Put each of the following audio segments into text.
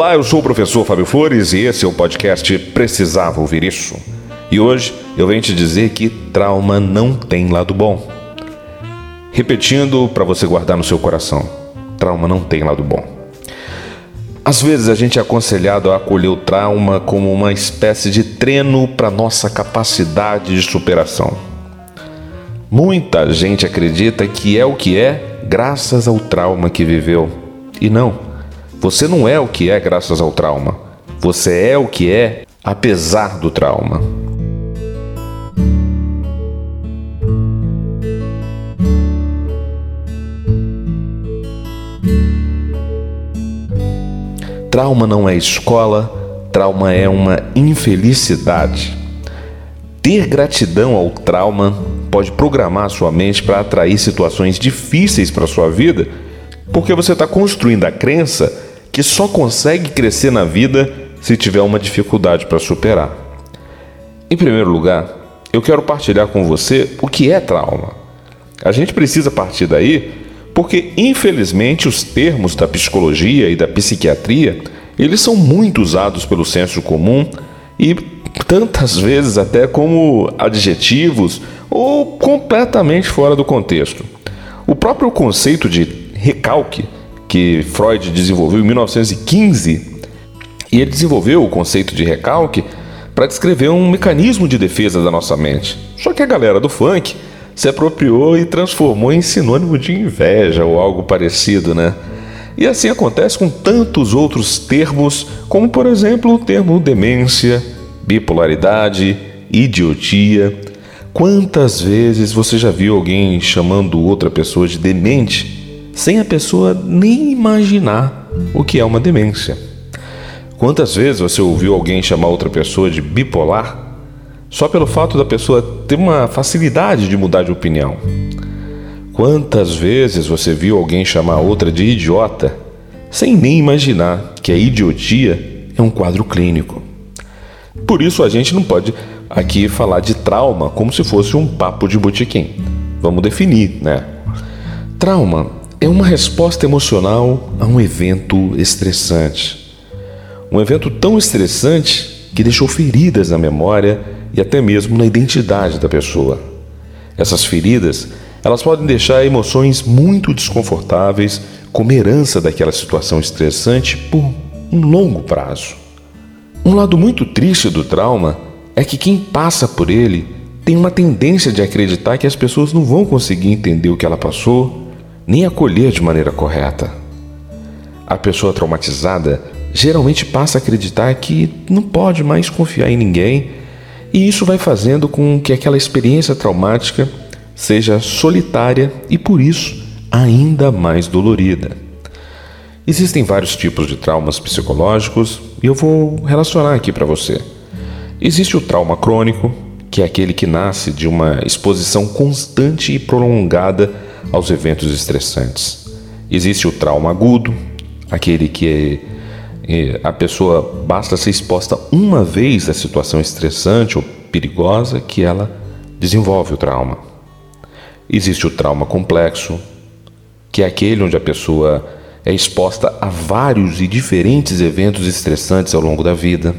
Olá, eu sou o professor Fábio Flores e esse é o podcast Precisava Ouvir Isso. E hoje eu venho te dizer que trauma não tem lado bom. Repetindo para você guardar no seu coração: trauma não tem lado bom. Às vezes a gente é aconselhado a acolher o trauma como uma espécie de treino para nossa capacidade de superação. Muita gente acredita que é o que é graças ao trauma que viveu. E não. Você não é o que é graças ao trauma. Você é o que é apesar do trauma. Trauma não é escola, trauma é uma infelicidade. Ter gratidão ao trauma pode programar sua mente para atrair situações difíceis para sua vida, porque você está construindo a crença que só consegue crescer na vida se tiver uma dificuldade para superar. Em primeiro lugar, eu quero partilhar com você o que é trauma. A gente precisa partir daí porque, infelizmente, os termos da psicologia e da psiquiatria eles são muito usados pelo senso comum e tantas vezes até como adjetivos ou completamente fora do contexto. O próprio conceito de recalque que Freud desenvolveu em 1915. E ele desenvolveu o conceito de recalque para descrever um mecanismo de defesa da nossa mente. Só que a galera do funk se apropriou e transformou em sinônimo de inveja ou algo parecido, né? E assim acontece com tantos outros termos, como por exemplo o termo demência, bipolaridade, idiotia. Quantas vezes você já viu alguém chamando outra pessoa de demente sem a pessoa nem imaginar o que é uma demência. Quantas vezes você ouviu alguém chamar outra pessoa de bipolar só pelo fato da pessoa ter uma facilidade de mudar de opinião? Quantas vezes você viu alguém chamar outra de idiota sem nem imaginar que a idiotia é um quadro clínico? Por isso a gente não pode aqui falar de trauma como se fosse um papo de botequim. Vamos definir, né? Trauma é uma resposta emocional a um evento estressante. Um evento tão estressante que deixou feridas na memória e até mesmo na identidade da pessoa. Essas feridas, elas podem deixar emoções muito desconfortáveis como herança daquela situação estressante por um longo prazo. Um lado muito triste do trauma é que quem passa por ele tem uma tendência de acreditar que as pessoas não vão conseguir entender o que ela passou nem acolher de maneira correta. A pessoa traumatizada geralmente passa a acreditar que não pode mais confiar em ninguém, e isso vai fazendo com que aquela experiência traumática seja solitária e por isso ainda mais dolorida. Existem vários tipos de traumas psicológicos e eu vou relacionar aqui para você. Existe o trauma crônico, que é aquele que nasce de uma exposição constante e prolongada aos eventos estressantes. Existe o trauma agudo, aquele que é, a pessoa basta ser exposta uma vez à situação estressante ou perigosa que ela desenvolve o trauma. Existe o trauma complexo, que é aquele onde a pessoa é exposta a vários e diferentes eventos estressantes ao longo da vida.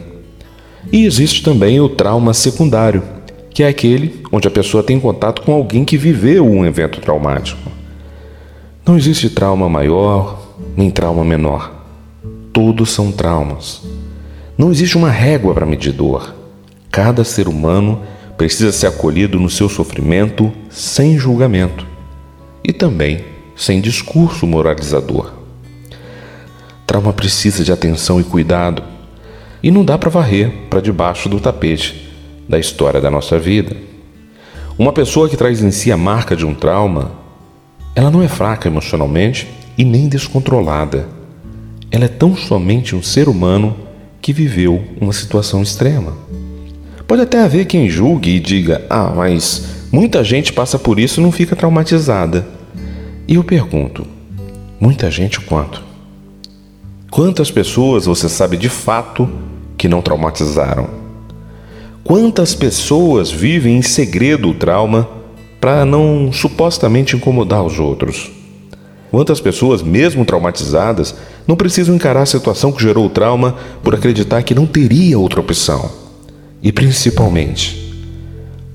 E existe também o trauma secundário, que é aquele onde a pessoa tem contato com alguém que viveu um evento traumático. Não existe trauma maior nem trauma menor. Todos são traumas. Não existe uma régua para medir dor. Cada ser humano precisa ser acolhido no seu sofrimento sem julgamento e também sem discurso moralizador. Trauma precisa de atenção e cuidado e não dá para varrer para debaixo do tapete da história da nossa vida. Uma pessoa que traz em si a marca de um trauma, ela não é fraca emocionalmente e nem descontrolada. ela é tão somente um ser humano que viveu uma situação extrema. Pode até haver quem julgue e diga: ah, mas muita gente passa por isso e não fica traumatizada. E eu pergunto: muita gente quanto? Quantas pessoas você sabe de fato que não traumatizaram? Quantas pessoas vivem em segredo o trauma para não supostamente incomodar os outros? Quantas pessoas, mesmo traumatizadas, não precisam encarar a situação que gerou o trauma por acreditar que não teria outra opção? E principalmente,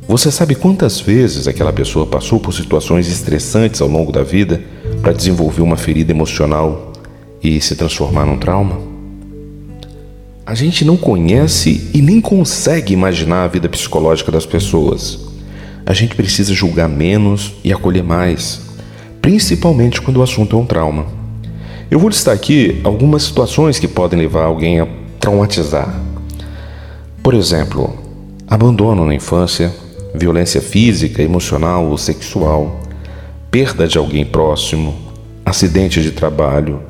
você sabe quantas vezes aquela pessoa passou por situações estressantes ao longo da vida para desenvolver uma ferida emocional e se transformar num trauma? A gente não conhece e nem consegue imaginar a vida psicológica das pessoas. A gente precisa julgar menos e acolher mais principalmente quando o assunto é um trauma. Eu vou listar aqui algumas situações que podem levar alguém a traumatizar. Por exemplo, abandono na infância, violência física, emocional ou sexual, perda de alguém próximo, acidente de trabalho,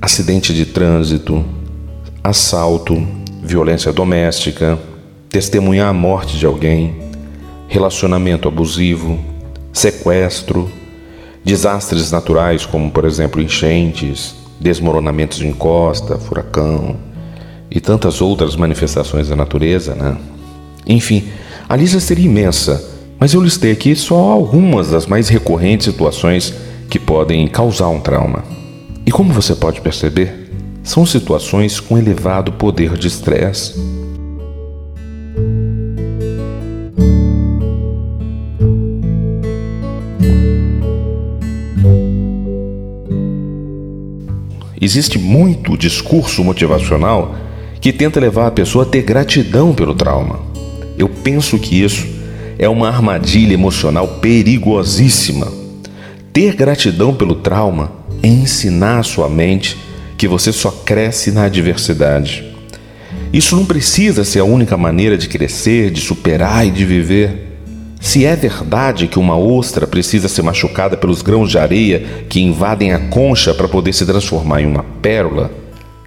acidente de trânsito, assalto, violência doméstica, testemunhar a morte de alguém, relacionamento abusivo, sequestro, Desastres naturais, como por exemplo enchentes, desmoronamentos de encosta, furacão e tantas outras manifestações da natureza, né? Enfim, a lista seria imensa, mas eu listei aqui só algumas das mais recorrentes situações que podem causar um trauma. E como você pode perceber, são situações com elevado poder de estresse Existe muito discurso motivacional que tenta levar a pessoa a ter gratidão pelo trauma. Eu penso que isso é uma armadilha emocional perigosíssima. Ter gratidão pelo trauma é ensinar a sua mente que você só cresce na adversidade. Isso não precisa ser a única maneira de crescer, de superar e de viver. Se é verdade que uma ostra precisa ser machucada pelos grãos de areia que invadem a concha para poder se transformar em uma pérola,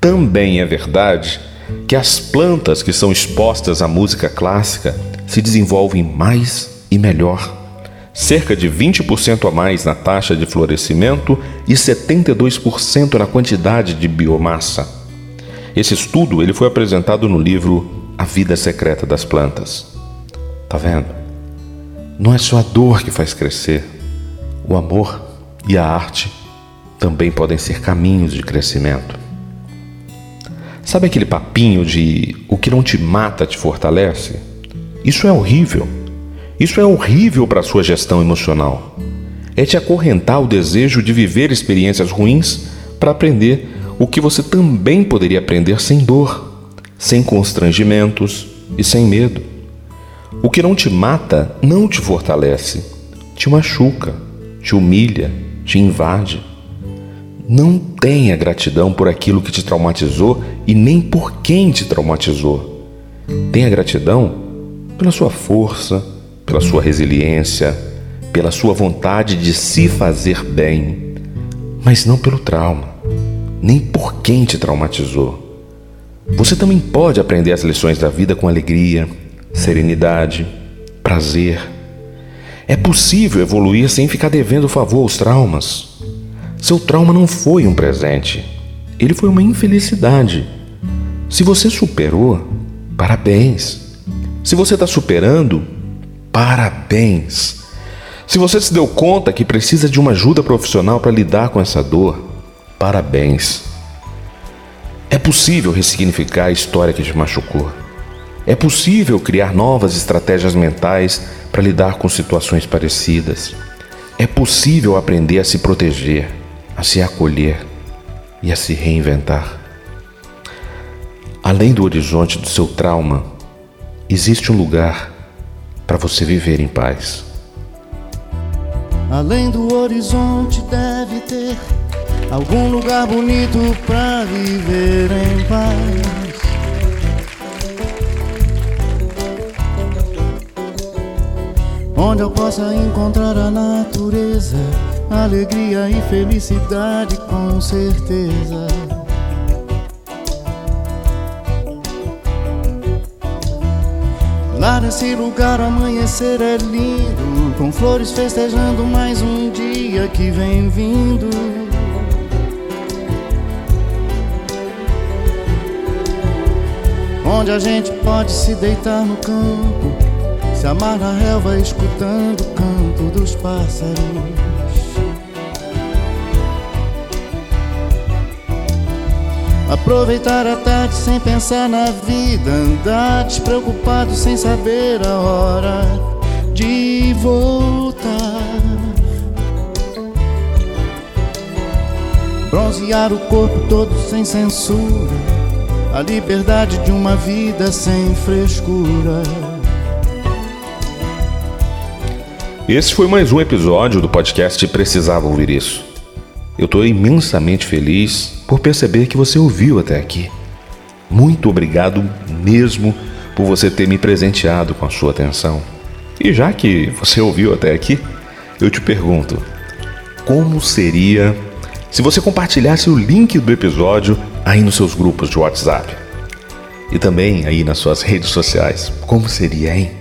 também é verdade que as plantas que são expostas à música clássica se desenvolvem mais e melhor. Cerca de 20% a mais na taxa de florescimento e 72% na quantidade de biomassa. Esse estudo ele foi apresentado no livro A Vida Secreta das Plantas. Tá vendo? Não é só a dor que faz crescer. O amor e a arte também podem ser caminhos de crescimento. Sabe aquele papinho de o que não te mata te fortalece? Isso é horrível. Isso é horrível para a sua gestão emocional. É te acorrentar o desejo de viver experiências ruins para aprender o que você também poderia aprender sem dor, sem constrangimentos e sem medo. O que não te mata não te fortalece, te machuca, te humilha, te invade. Não tenha gratidão por aquilo que te traumatizou e nem por quem te traumatizou. Tenha gratidão pela sua força, pela sua resiliência, pela sua vontade de se fazer bem, mas não pelo trauma, nem por quem te traumatizou. Você também pode aprender as lições da vida com alegria, serenidade, prazer. É possível evoluir sem ficar devendo favor aos traumas. Seu trauma não foi um presente, ele foi uma infelicidade. Se você superou, parabéns. Se você está superando, parabéns. Se você se deu conta que precisa de uma ajuda profissional para lidar com essa dor, parabéns. É possível ressignificar a história que te machucou. É possível criar novas estratégias mentais para lidar com situações parecidas. É possível aprender a se proteger, a se acolher e a se reinventar. Além do horizonte do seu trauma, existe um lugar para você viver em paz. Além do horizonte deve ter algum lugar bonito para viver em paz. onde eu possa encontrar a natureza, alegria e felicidade com certeza. Lá nesse lugar o amanhecer é lindo, com flores festejando mais um dia que vem vindo. Onde a gente pode se deitar no campo, se amar na relva escutando o canto dos pássaros. Aproveitar a tarde sem pensar na vida, andar despreocupado sem saber a hora de voltar. Bronzear o corpo todo sem censura, a liberdade de uma vida sem frescura. Esse foi mais um episódio do podcast Precisava Ouvir Isso. Eu estou imensamente feliz por perceber que você ouviu até aqui. Muito obrigado mesmo por você ter me presenteado com a sua atenção. E já que você ouviu até aqui, eu te pergunto: como seria se você compartilhasse o link do episódio aí nos seus grupos de WhatsApp? E também aí nas suas redes sociais. Como seria, hein?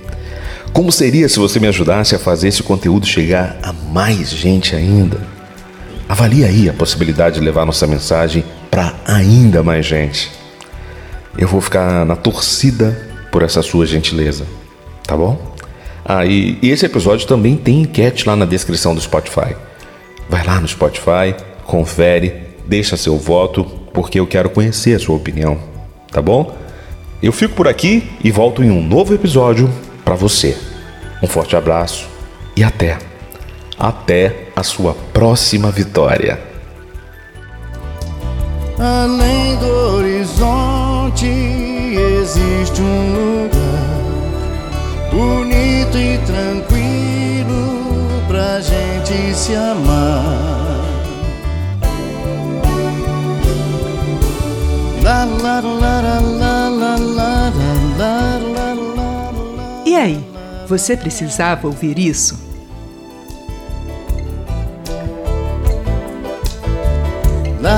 Como seria se você me ajudasse a fazer esse conteúdo chegar a mais gente ainda? Avalie aí a possibilidade de levar nossa mensagem para ainda mais gente. Eu vou ficar na torcida por essa sua gentileza, tá bom? Ah, e, e esse episódio também tem enquete lá na descrição do Spotify. Vai lá no Spotify, confere, deixa seu voto, porque eu quero conhecer a sua opinião, tá bom? Eu fico por aqui e volto em um novo episódio para você. Um forte abraço e até! Até a sua próxima vitória. Além do horizonte existe um lugar bonito e tranquilo pra gente se amar. E aí, você precisava ouvir isso?